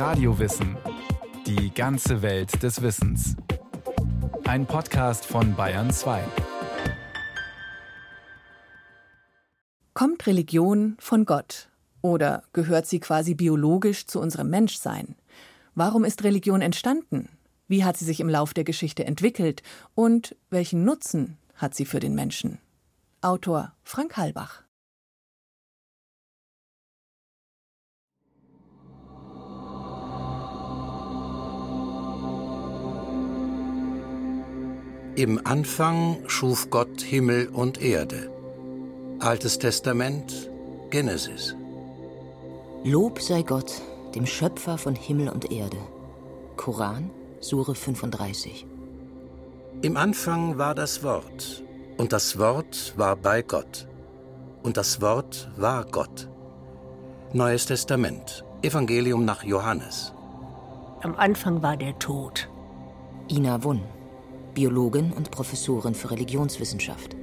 Radiowissen. Die ganze Welt des Wissens. Ein Podcast von Bayern 2. Kommt Religion von Gott? Oder gehört sie quasi biologisch zu unserem Menschsein? Warum ist Religion entstanden? Wie hat sie sich im Lauf der Geschichte entwickelt? Und welchen Nutzen hat sie für den Menschen? Autor Frank Halbach. Im Anfang schuf Gott Himmel und Erde. Altes Testament, Genesis. Lob sei Gott, dem Schöpfer von Himmel und Erde. Koran, Sure 35. Im Anfang war das Wort, und das Wort war bei Gott, und das Wort war Gott. Neues Testament, Evangelium nach Johannes. Am Anfang war der Tod. Ina Wunn, Biologin und Professorin für Religionswissenschaft.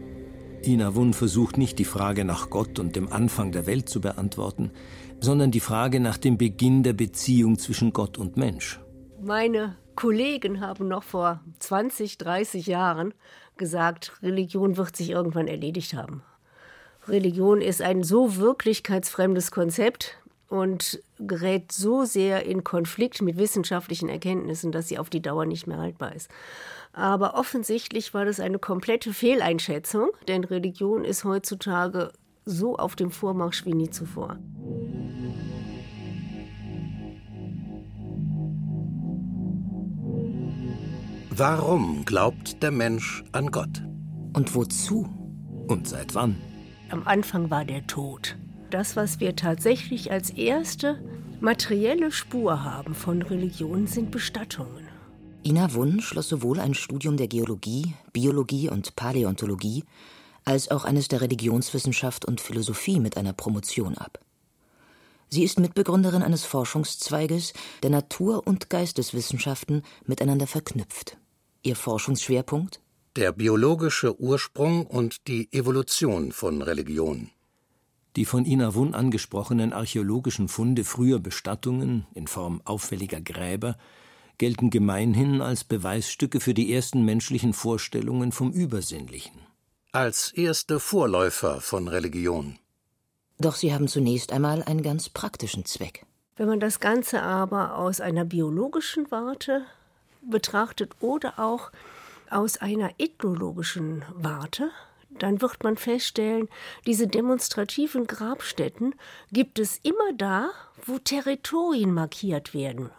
Ina Wunn versucht nicht die Frage nach Gott und dem Anfang der Welt zu beantworten, sondern die Frage nach dem Beginn der Beziehung zwischen Gott und Mensch. Meine Kollegen haben noch vor 20, 30 Jahren gesagt, Religion wird sich irgendwann erledigt haben. Religion ist ein so wirklichkeitsfremdes Konzept und gerät so sehr in Konflikt mit wissenschaftlichen Erkenntnissen, dass sie auf die Dauer nicht mehr haltbar ist. Aber offensichtlich war das eine komplette Fehleinschätzung, denn Religion ist heutzutage so auf dem Vormarsch wie nie zuvor. Warum glaubt der Mensch an Gott? Und wozu? Und seit wann? Am Anfang war der Tod. Das, was wir tatsächlich als erste materielle Spur haben von Religion, sind Bestattungen. Ina Wunn schloss sowohl ein Studium der Geologie, Biologie und Paläontologie als auch eines der Religionswissenschaft und Philosophie mit einer Promotion ab. Sie ist Mitbegründerin eines Forschungszweiges, der Natur- und Geisteswissenschaften miteinander verknüpft. Ihr Forschungsschwerpunkt? Der biologische Ursprung und die Evolution von Religion. Die von Ina Wunn angesprochenen archäologischen Funde früher Bestattungen in Form auffälliger Gräber gelten gemeinhin als Beweisstücke für die ersten menschlichen Vorstellungen vom Übersinnlichen. Als erste Vorläufer von Religion. Doch sie haben zunächst einmal einen ganz praktischen Zweck. Wenn man das Ganze aber aus einer biologischen Warte betrachtet oder auch aus einer ethnologischen Warte, dann wird man feststellen, diese demonstrativen Grabstätten gibt es immer da, wo Territorien markiert werden.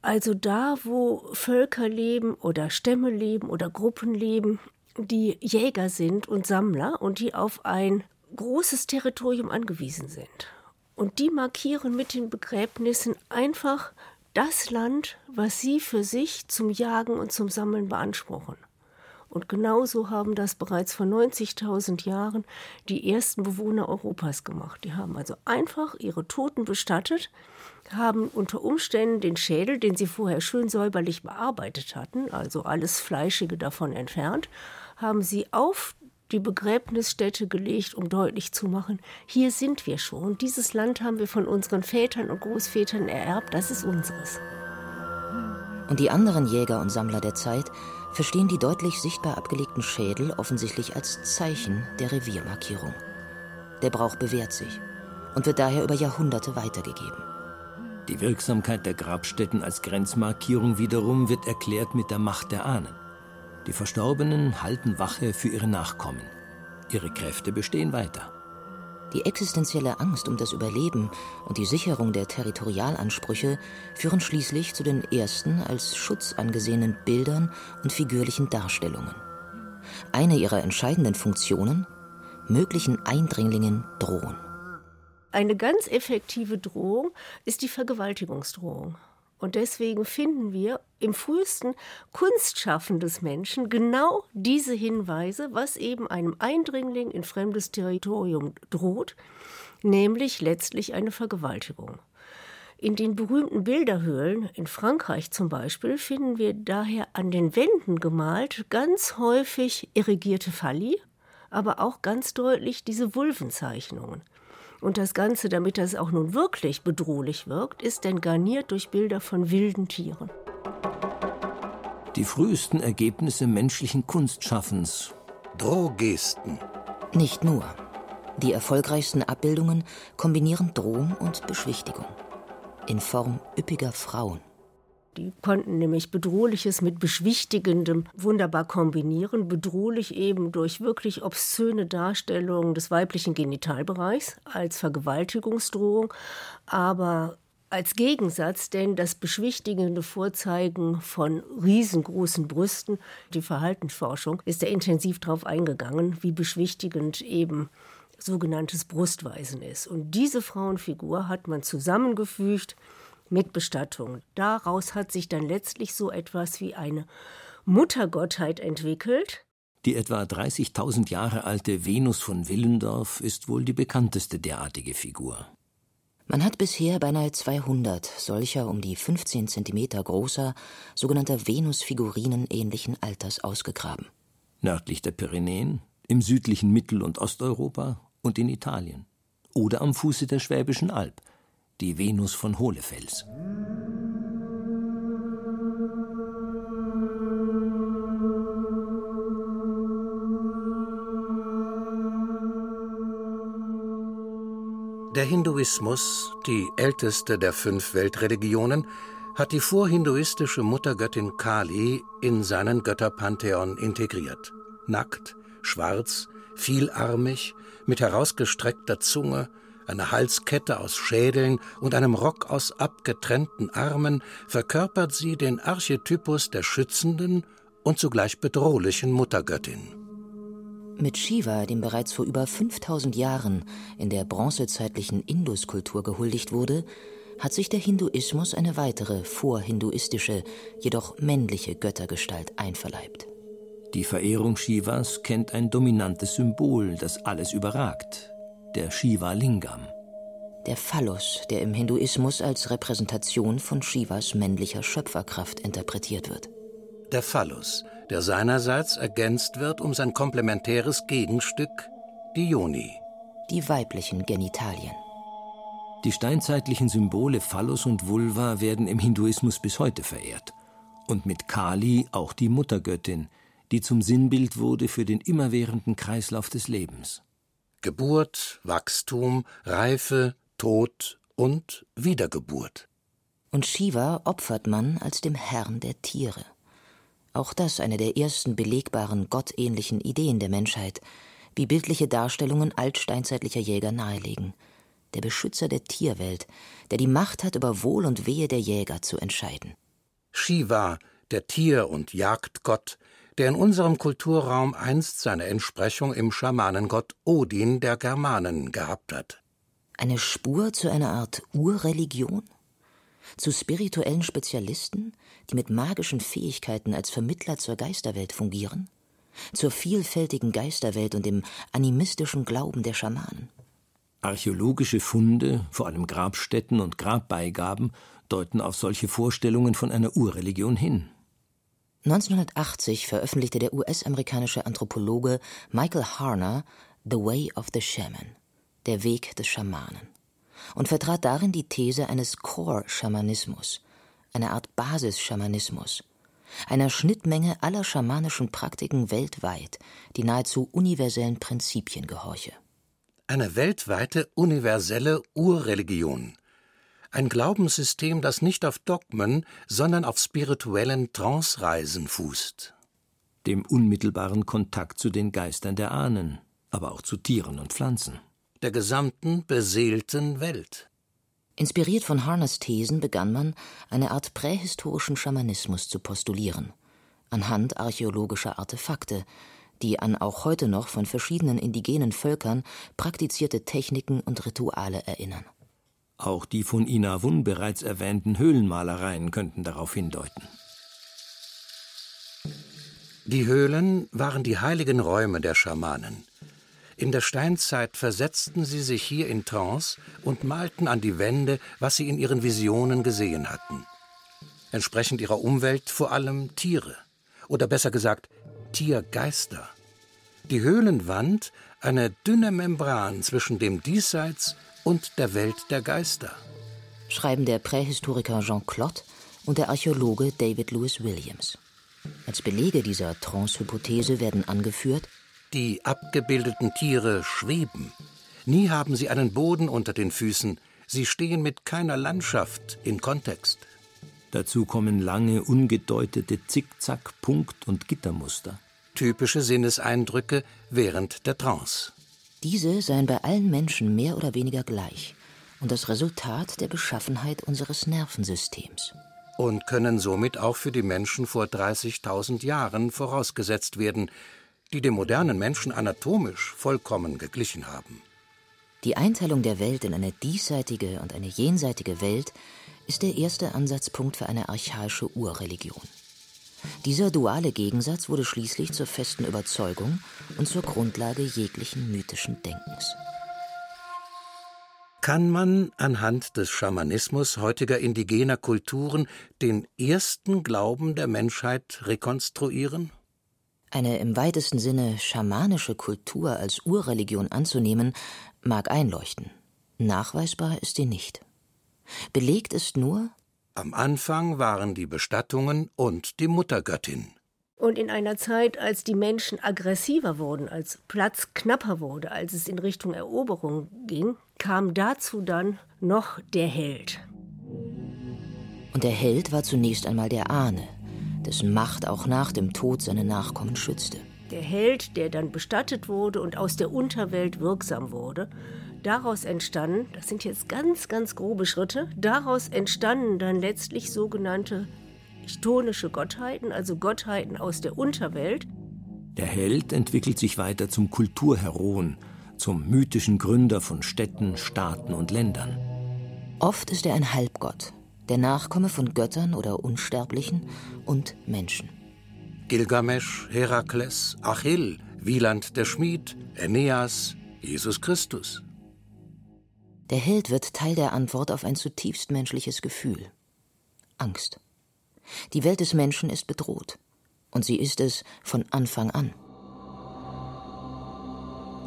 Also da, wo Völker leben oder Stämme leben oder Gruppen leben, die Jäger sind und Sammler und die auf ein großes Territorium angewiesen sind. Und die markieren mit den Begräbnissen einfach das Land, was sie für sich zum Jagen und zum Sammeln beanspruchen. Und genauso haben das bereits vor 90.000 Jahren die ersten Bewohner Europas gemacht. Die haben also einfach ihre Toten bestattet, haben unter Umständen den Schädel, den sie vorher schön säuberlich bearbeitet hatten, also alles Fleischige davon entfernt, haben sie auf die Begräbnisstätte gelegt, um deutlich zu machen, hier sind wir schon. Dieses Land haben wir von unseren Vätern und Großvätern ererbt, das ist unseres. Und die anderen Jäger und Sammler der Zeit verstehen die deutlich sichtbar abgelegten Schädel offensichtlich als Zeichen der Reviermarkierung. Der Brauch bewährt sich und wird daher über Jahrhunderte weitergegeben. Die Wirksamkeit der Grabstätten als Grenzmarkierung wiederum wird erklärt mit der Macht der Ahnen. Die Verstorbenen halten Wache für ihre Nachkommen. Ihre Kräfte bestehen weiter. Die existenzielle Angst um das Überleben und die Sicherung der Territorialansprüche führen schließlich zu den ersten als Schutz angesehenen Bildern und figürlichen Darstellungen. Eine ihrer entscheidenden Funktionen möglichen Eindringlingen drohen. Eine ganz effektive Drohung ist die Vergewaltigungsdrohung. Und deswegen finden wir im frühesten Kunstschaffen des Menschen genau diese Hinweise, was eben einem Eindringling in fremdes Territorium droht, nämlich letztlich eine Vergewaltigung. In den berühmten Bilderhöhlen in Frankreich zum Beispiel finden wir daher an den Wänden gemalt ganz häufig irrigierte Falli, aber auch ganz deutlich diese Vulvenzeichnungen. Und das Ganze, damit das auch nun wirklich bedrohlich wirkt, ist dann garniert durch Bilder von wilden Tieren. Die frühesten Ergebnisse menschlichen Kunstschaffens. Drohgesten. Nicht nur. Die erfolgreichsten Abbildungen kombinieren Drohung und Beschwichtigung. In Form üppiger Frauen. Die konnten nämlich Bedrohliches mit Beschwichtigendem wunderbar kombinieren. Bedrohlich eben durch wirklich obszöne Darstellungen des weiblichen Genitalbereichs als Vergewaltigungsdrohung, aber als Gegensatz denn das beschwichtigende Vorzeigen von riesengroßen Brüsten. Die Verhaltensforschung ist da intensiv darauf eingegangen, wie beschwichtigend eben sogenanntes Brustweisen ist. Und diese Frauenfigur hat man zusammengefügt mit Bestattung. Daraus hat sich dann letztlich so etwas wie eine Muttergottheit entwickelt. Die etwa 30.000 Jahre alte Venus von Willendorf ist wohl die bekannteste derartige Figur. Man hat bisher beinahe 200 solcher um die 15 Zentimeter großer, sogenannter Venusfigurinen ähnlichen Alters ausgegraben. Nördlich der Pyrenäen, im südlichen Mittel- und Osteuropa und in Italien. Oder am Fuße der Schwäbischen Alb, die Venus von Hohlefels. Der Hinduismus, die älteste der fünf Weltreligionen, hat die vorhinduistische Muttergöttin Kali in seinen Götterpantheon integriert. Nackt, schwarz, vielarmig, mit herausgestreckter Zunge, einer Halskette aus Schädeln und einem Rock aus abgetrennten Armen verkörpert sie den Archetypus der schützenden und zugleich bedrohlichen Muttergöttin. Mit Shiva, dem bereits vor über 5000 Jahren in der bronzezeitlichen Induskultur gehuldigt wurde, hat sich der Hinduismus eine weitere vorhinduistische, jedoch männliche Göttergestalt einverleibt. Die Verehrung Shivas kennt ein dominantes Symbol, das alles überragt, der Shiva Lingam. Der Phallus, der im Hinduismus als Repräsentation von Shivas männlicher Schöpferkraft interpretiert wird. Der Phallus, der seinerseits ergänzt wird um sein komplementäres Gegenstück, die Yoni. Die weiblichen Genitalien. Die steinzeitlichen Symbole Phallus und Vulva werden im Hinduismus bis heute verehrt. Und mit Kali auch die Muttergöttin, die zum Sinnbild wurde für den immerwährenden Kreislauf des Lebens. Geburt, Wachstum, Reife, Tod und Wiedergeburt. Und Shiva opfert man als dem Herrn der Tiere. Auch das eine der ersten belegbaren gottähnlichen Ideen der Menschheit, wie bildliche Darstellungen altsteinzeitlicher Jäger nahelegen. Der Beschützer der Tierwelt, der die Macht hat, über Wohl und Wehe der Jäger zu entscheiden. Shiva, der Tier- und Jagdgott, der in unserem Kulturraum einst seine Entsprechung im Schamanengott Odin der Germanen gehabt hat. Eine Spur zu einer Art Urreligion? Zu spirituellen Spezialisten, die mit magischen Fähigkeiten als Vermittler zur Geisterwelt fungieren? Zur vielfältigen Geisterwelt und dem animistischen Glauben der Schamanen? Archäologische Funde, vor allem Grabstätten und Grabbeigaben, deuten auf solche Vorstellungen von einer Urreligion hin. 1980 veröffentlichte der US-amerikanische Anthropologe Michael Harner The Way of the Shaman, der Weg des Schamanen, und vertrat darin die These eines Core-Schamanismus, einer Art Basis-Schamanismus, einer Schnittmenge aller schamanischen Praktiken weltweit, die nahezu universellen Prinzipien gehorche. Eine weltweite universelle Urreligion, ein Glaubenssystem, das nicht auf Dogmen, sondern auf spirituellen Trance-Reisen fußt. Dem unmittelbaren Kontakt zu den Geistern der Ahnen, aber auch zu Tieren und Pflanzen. Der gesamten beseelten Welt. Inspiriert von Harners Thesen begann man, eine Art prähistorischen Schamanismus zu postulieren, anhand archäologischer Artefakte, die an auch heute noch von verschiedenen indigenen Völkern praktizierte Techniken und Rituale erinnern. Auch die von Ina Wun bereits erwähnten Höhlenmalereien könnten darauf hindeuten. Die Höhlen waren die heiligen Räume der Schamanen. In der Steinzeit versetzten sie sich hier in Trance und malten an die Wände, was sie in ihren Visionen gesehen hatten. Entsprechend ihrer Umwelt vor allem Tiere. Oder besser gesagt, Tiergeister. Die Höhlenwand eine dünne Membran zwischen dem Diesseits und der Welt der Geister. Schreiben der Prähistoriker Jean Claude und der Archäologe David Lewis Williams. Als Belege dieser Trance-Hypothese werden angeführt, die abgebildeten Tiere schweben. Nie haben sie einen Boden unter den Füßen. Sie stehen mit keiner Landschaft in Kontext. Dazu kommen lange, ungedeutete Zickzack-, Punkt- und Gittermuster. Typische Sinneseindrücke während der Trance. Diese seien bei allen Menschen mehr oder weniger gleich und das Resultat der Beschaffenheit unseres Nervensystems. Und können somit auch für die Menschen vor 30.000 Jahren vorausgesetzt werden, die dem modernen Menschen anatomisch vollkommen geglichen haben. Die Einteilung der Welt in eine diesseitige und eine jenseitige Welt ist der erste Ansatzpunkt für eine archaische Urreligion. Dieser duale Gegensatz wurde schließlich zur festen Überzeugung und zur Grundlage jeglichen mythischen Denkens. Kann man anhand des Schamanismus heutiger indigener Kulturen den ersten Glauben der Menschheit rekonstruieren? Eine im weitesten Sinne schamanische Kultur als Urreligion anzunehmen, mag einleuchten. Nachweisbar ist sie nicht. Belegt ist nur, am Anfang waren die Bestattungen und die Muttergöttin. Und in einer Zeit, als die Menschen aggressiver wurden, als Platz knapper wurde, als es in Richtung Eroberung ging, kam dazu dann noch der Held. Und der Held war zunächst einmal der Ahne, dessen Macht auch nach dem Tod seine Nachkommen schützte. Der Held, der dann bestattet wurde und aus der Unterwelt wirksam wurde, daraus entstanden, das sind jetzt ganz, ganz grobe Schritte, daraus entstanden dann letztlich sogenannte chtonische Gottheiten, also Gottheiten aus der Unterwelt. Der Held entwickelt sich weiter zum Kulturheroen, zum mythischen Gründer von Städten, Staaten und Ländern. Oft ist er ein Halbgott, der Nachkomme von Göttern oder Unsterblichen und Menschen. Gilgamesch, Herakles, Achill, Wieland der Schmied, Aeneas, Jesus Christus. Der Held wird Teil der Antwort auf ein zutiefst menschliches Gefühl. Angst. Die Welt des Menschen ist bedroht. Und sie ist es von Anfang an.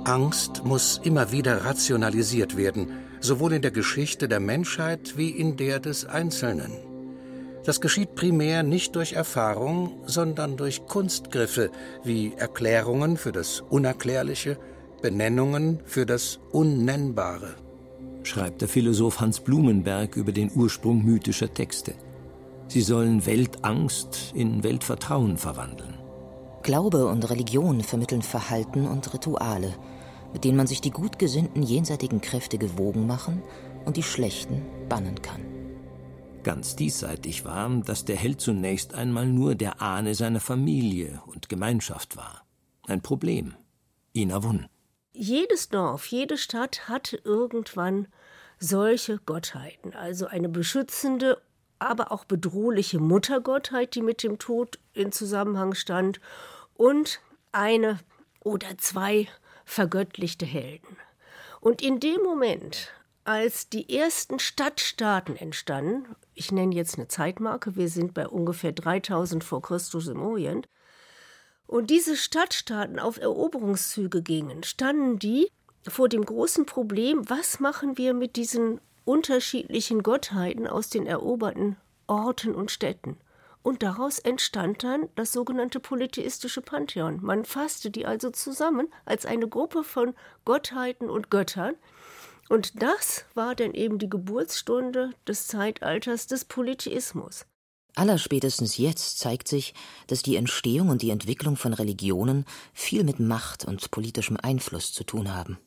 Angst muss immer wieder rationalisiert werden, sowohl in der Geschichte der Menschheit wie in der des Einzelnen. Das geschieht primär nicht durch Erfahrung, sondern durch Kunstgriffe wie Erklärungen für das Unerklärliche, Benennungen für das Unnennbare schreibt der Philosoph Hans Blumenberg über den Ursprung mythischer Texte. Sie sollen Weltangst in Weltvertrauen verwandeln. Glaube und Religion vermitteln Verhalten und Rituale, mit denen man sich die gut gesinnten jenseitigen Kräfte gewogen machen und die schlechten bannen kann. Ganz diesseitig war, dass der Held zunächst einmal nur der Ahne seiner Familie und Gemeinschaft war. Ein Problem. Ihn erwunden. Jedes Dorf, jede Stadt hat irgendwann solche Gottheiten, also eine beschützende, aber auch bedrohliche Muttergottheit, die mit dem Tod in Zusammenhang stand, und eine oder zwei vergöttlichte Helden. Und in dem Moment, als die ersten Stadtstaaten entstanden, ich nenne jetzt eine Zeitmarke, wir sind bei ungefähr 3000 vor Christus im Orient, und diese Stadtstaaten auf Eroberungszüge gingen, standen die vor dem großen Problem, was machen wir mit diesen unterschiedlichen Gottheiten aus den eroberten Orten und Städten. Und daraus entstand dann das sogenannte polytheistische Pantheon. Man fasste die also zusammen als eine Gruppe von Gottheiten und Göttern. Und das war dann eben die Geburtsstunde des Zeitalters des Polytheismus. Allerspätestens jetzt zeigt sich, dass die Entstehung und die Entwicklung von Religionen viel mit Macht und politischem Einfluss zu tun haben.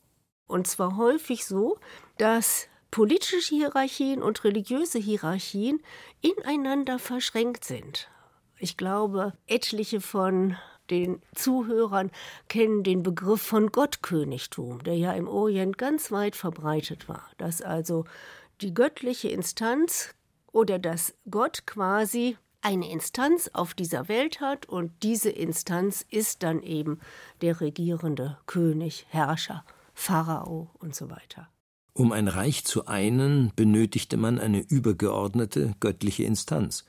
Und zwar häufig so, dass politische Hierarchien und religiöse Hierarchien ineinander verschränkt sind. Ich glaube, etliche von den Zuhörern kennen den Begriff von Gottkönigtum, der ja im Orient ganz weit verbreitet war, dass also die göttliche Instanz oder dass Gott quasi eine Instanz auf dieser Welt hat und diese Instanz ist dann eben der regierende König, Herrscher, Pharao und so weiter. Um ein Reich zu einen, benötigte man eine übergeordnete göttliche Instanz.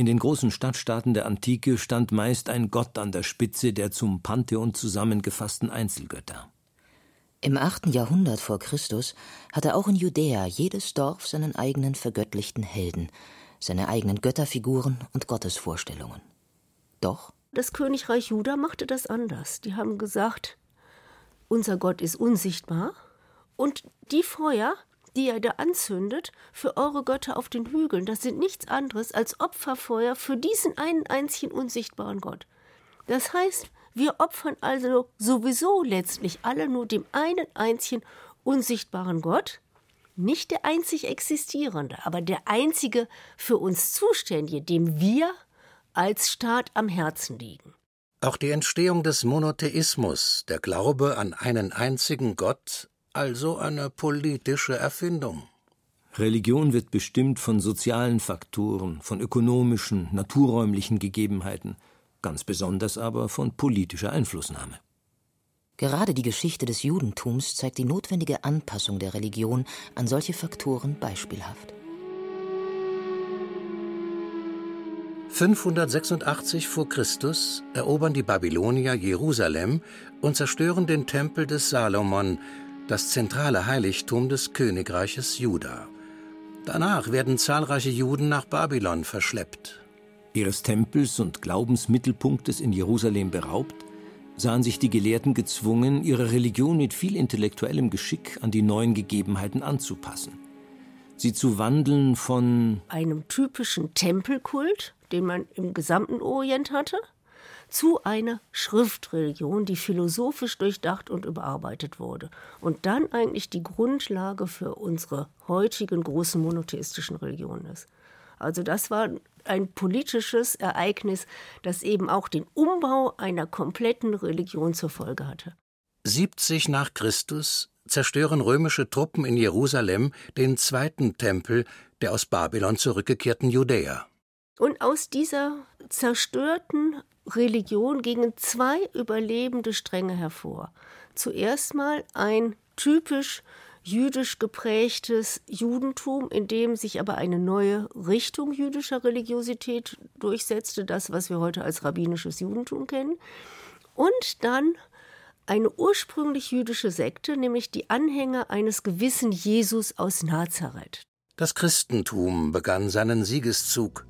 In den großen Stadtstaaten der Antike stand meist ein Gott an der Spitze der zum Pantheon zusammengefassten Einzelgötter. Im 8. Jahrhundert vor Christus hatte auch in Judäa jedes Dorf seinen eigenen vergöttlichten Helden, seine eigenen Götterfiguren und Gottesvorstellungen. Doch das Königreich Juda machte das anders. Die haben gesagt, unser Gott ist unsichtbar und die Feuer, die ihr da anzündet für eure Götter auf den Hügeln, das sind nichts anderes als Opferfeuer für diesen einen einzigen unsichtbaren Gott. Das heißt, wir opfern also sowieso letztlich alle nur dem einen einzigen unsichtbaren Gott, nicht der einzig existierende, aber der einzige für uns Zuständige, dem wir als Staat am Herzen liegen. Auch die Entstehung des Monotheismus, der Glaube an einen einzigen Gott, also eine politische Erfindung. Religion wird bestimmt von sozialen Faktoren, von ökonomischen, naturräumlichen Gegebenheiten, ganz besonders aber von politischer Einflussnahme. Gerade die Geschichte des Judentums zeigt die notwendige Anpassung der Religion an solche Faktoren beispielhaft. 586 vor Christus erobern die Babylonier Jerusalem und zerstören den Tempel des Salomon, das zentrale Heiligtum des Königreiches Juda. Danach werden zahlreiche Juden nach Babylon verschleppt. Ihres Tempels und Glaubensmittelpunktes in Jerusalem beraubt, sahen sich die Gelehrten gezwungen, ihre Religion mit viel intellektuellem Geschick an die neuen Gegebenheiten anzupassen. Sie zu wandeln von einem typischen Tempelkult, den man im gesamten Orient hatte, zu einer Schriftreligion, die philosophisch durchdacht und überarbeitet wurde und dann eigentlich die Grundlage für unsere heutigen großen monotheistischen Religionen ist. Also das war ein politisches Ereignis, das eben auch den Umbau einer kompletten Religion zur Folge hatte. 70 nach Christus zerstören römische Truppen in Jerusalem den zweiten Tempel der aus Babylon zurückgekehrten Judäer. Und aus dieser zerstörten Religion gingen zwei überlebende Stränge hervor. Zuerst mal ein typisch jüdisch geprägtes Judentum, in dem sich aber eine neue Richtung jüdischer Religiosität durchsetzte, das, was wir heute als rabbinisches Judentum kennen. Und dann eine ursprünglich jüdische Sekte, nämlich die Anhänger eines gewissen Jesus aus Nazareth. Das Christentum begann seinen Siegeszug.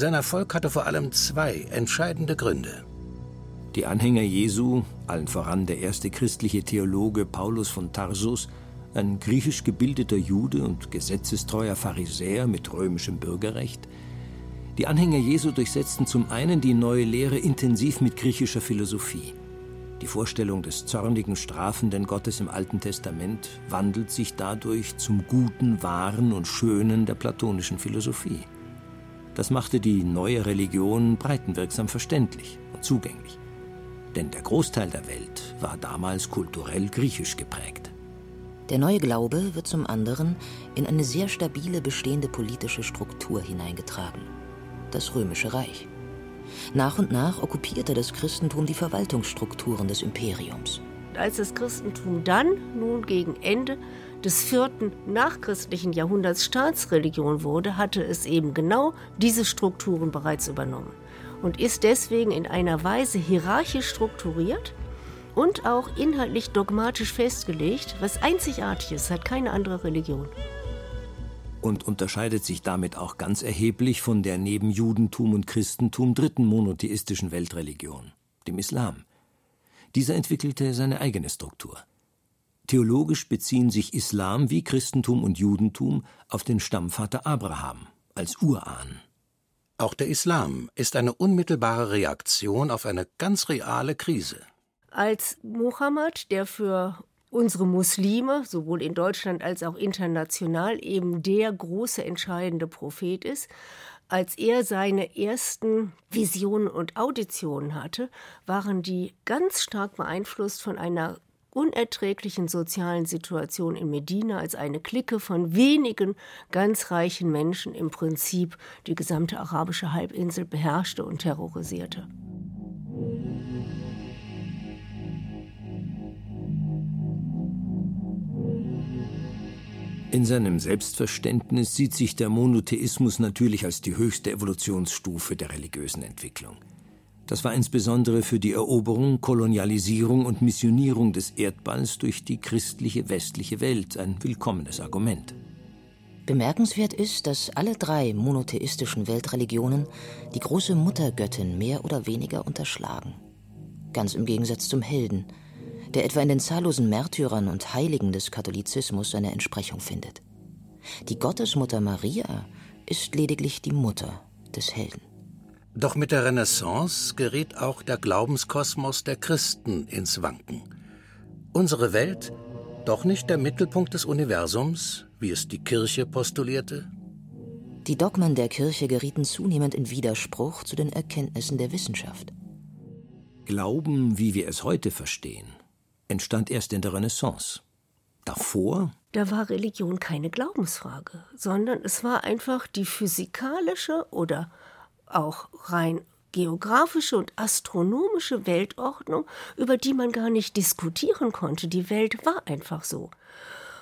Sein Erfolg hatte vor allem zwei entscheidende Gründe. Die Anhänger Jesu, allen voran der erste christliche Theologe Paulus von Tarsus, ein griechisch gebildeter Jude und gesetzestreuer Pharisäer mit römischem Bürgerrecht, die Anhänger Jesu durchsetzten zum einen die neue Lehre intensiv mit griechischer Philosophie. Die Vorstellung des zornigen, strafenden Gottes im Alten Testament wandelt sich dadurch zum Guten, Wahren und Schönen der platonischen Philosophie. Das machte die neue Religion breitenwirksam verständlich und zugänglich. Denn der Großteil der Welt war damals kulturell griechisch geprägt. Der neue Glaube wird zum anderen in eine sehr stabile bestehende politische Struktur hineingetragen, das Römische Reich. Nach und nach okkupierte das Christentum die Verwaltungsstrukturen des Imperiums. Als das Christentum dann nun gegen Ende des vierten nachchristlichen Jahrhunderts Staatsreligion wurde, hatte es eben genau diese Strukturen bereits übernommen und ist deswegen in einer Weise hierarchisch strukturiert und auch inhaltlich dogmatisch festgelegt, was einzigartig ist, hat keine andere Religion und unterscheidet sich damit auch ganz erheblich von der neben Judentum und Christentum dritten monotheistischen Weltreligion, dem Islam. Dieser entwickelte seine eigene Struktur. Theologisch beziehen sich Islam wie Christentum und Judentum auf den Stammvater Abraham als Urahn. Auch der Islam ist eine unmittelbare Reaktion auf eine ganz reale Krise. Als Mohammed, der für unsere Muslime, sowohl in Deutschland als auch international, eben der große entscheidende Prophet ist. Als er seine ersten Visionen und Auditionen hatte, waren die ganz stark beeinflusst von einer unerträglichen sozialen Situation in Medina, als eine Clique von wenigen ganz reichen Menschen im Prinzip die gesamte arabische Halbinsel beherrschte und terrorisierte. In seinem Selbstverständnis sieht sich der Monotheismus natürlich als die höchste Evolutionsstufe der religiösen Entwicklung. Das war insbesondere für die Eroberung, Kolonialisierung und Missionierung des Erdballs durch die christliche westliche Welt ein willkommenes Argument. Bemerkenswert ist, dass alle drei monotheistischen Weltreligionen die große Muttergöttin mehr oder weniger unterschlagen. Ganz im Gegensatz zum Helden, der etwa in den zahllosen Märtyrern und Heiligen des Katholizismus seine Entsprechung findet. Die Gottesmutter Maria ist lediglich die Mutter des Helden. Doch mit der Renaissance geriet auch der Glaubenskosmos der Christen ins Wanken. Unsere Welt doch nicht der Mittelpunkt des Universums, wie es die Kirche postulierte? Die Dogmen der Kirche gerieten zunehmend in Widerspruch zu den Erkenntnissen der Wissenschaft. Glauben, wie wir es heute verstehen, entstand erst in der Renaissance. Davor? Da war Religion keine Glaubensfrage, sondern es war einfach die physikalische oder auch rein geografische und astronomische Weltordnung, über die man gar nicht diskutieren konnte. Die Welt war einfach so.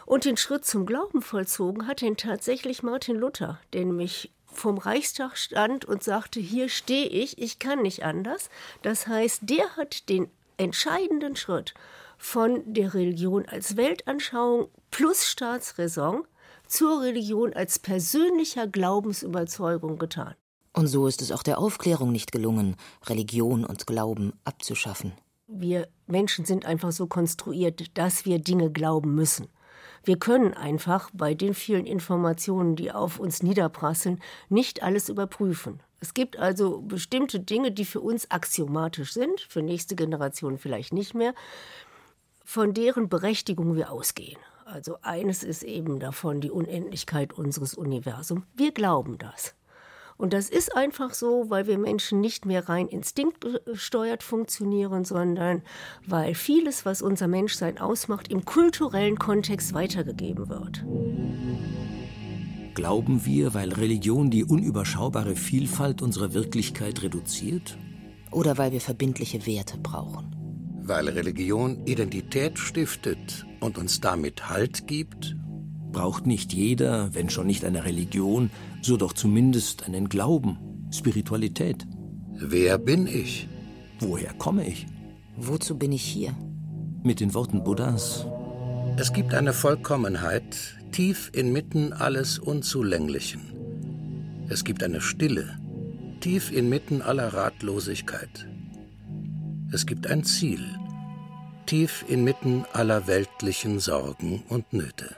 Und den Schritt zum Glauben vollzogen hat ihn tatsächlich Martin Luther, der nämlich vom Reichstag stand und sagte, hier stehe ich, ich kann nicht anders. Das heißt, der hat den entscheidenden Schritt von der Religion als Weltanschauung plus Staatsräson zur Religion als persönlicher Glaubensüberzeugung getan. Und so ist es auch der Aufklärung nicht gelungen, Religion und Glauben abzuschaffen. Wir Menschen sind einfach so konstruiert, dass wir Dinge glauben müssen. Wir können einfach bei den vielen Informationen, die auf uns niederprasseln, nicht alles überprüfen. Es gibt also bestimmte Dinge, die für uns axiomatisch sind, für nächste Generationen vielleicht nicht mehr, von deren Berechtigung wir ausgehen. Also eines ist eben davon die Unendlichkeit unseres Universums. Wir glauben das. Und das ist einfach so, weil wir Menschen nicht mehr rein instinktgesteuert funktionieren, sondern weil vieles, was unser Menschsein ausmacht, im kulturellen Kontext weitergegeben wird. Glauben wir, weil Religion die unüberschaubare Vielfalt unserer Wirklichkeit reduziert? Oder weil wir verbindliche Werte brauchen? Weil Religion Identität stiftet und uns damit Halt gibt Braucht nicht jeder, wenn schon nicht eine Religion, so doch zumindest einen Glauben, Spiritualität? Wer bin ich? Woher komme ich? Wozu bin ich hier? Mit den Worten Buddhas. Es gibt eine Vollkommenheit tief inmitten alles Unzulänglichen. Es gibt eine Stille tief inmitten aller Ratlosigkeit. Es gibt ein Ziel tief inmitten aller weltlichen Sorgen und Nöte.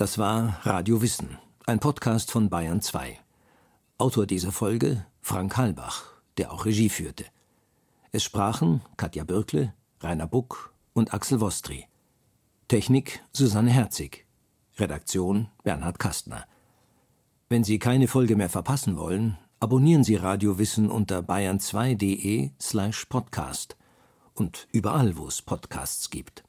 Das war Radio Wissen, ein Podcast von Bayern 2. Autor dieser Folge Frank Halbach, der auch Regie führte. Es sprachen Katja Birkle, Rainer Buck und Axel Wostri. Technik Susanne Herzig. Redaktion Bernhard Kastner. Wenn Sie keine Folge mehr verpassen wollen, abonnieren Sie Radio Wissen unter bayern2.de slash podcast und überall, wo es Podcasts gibt.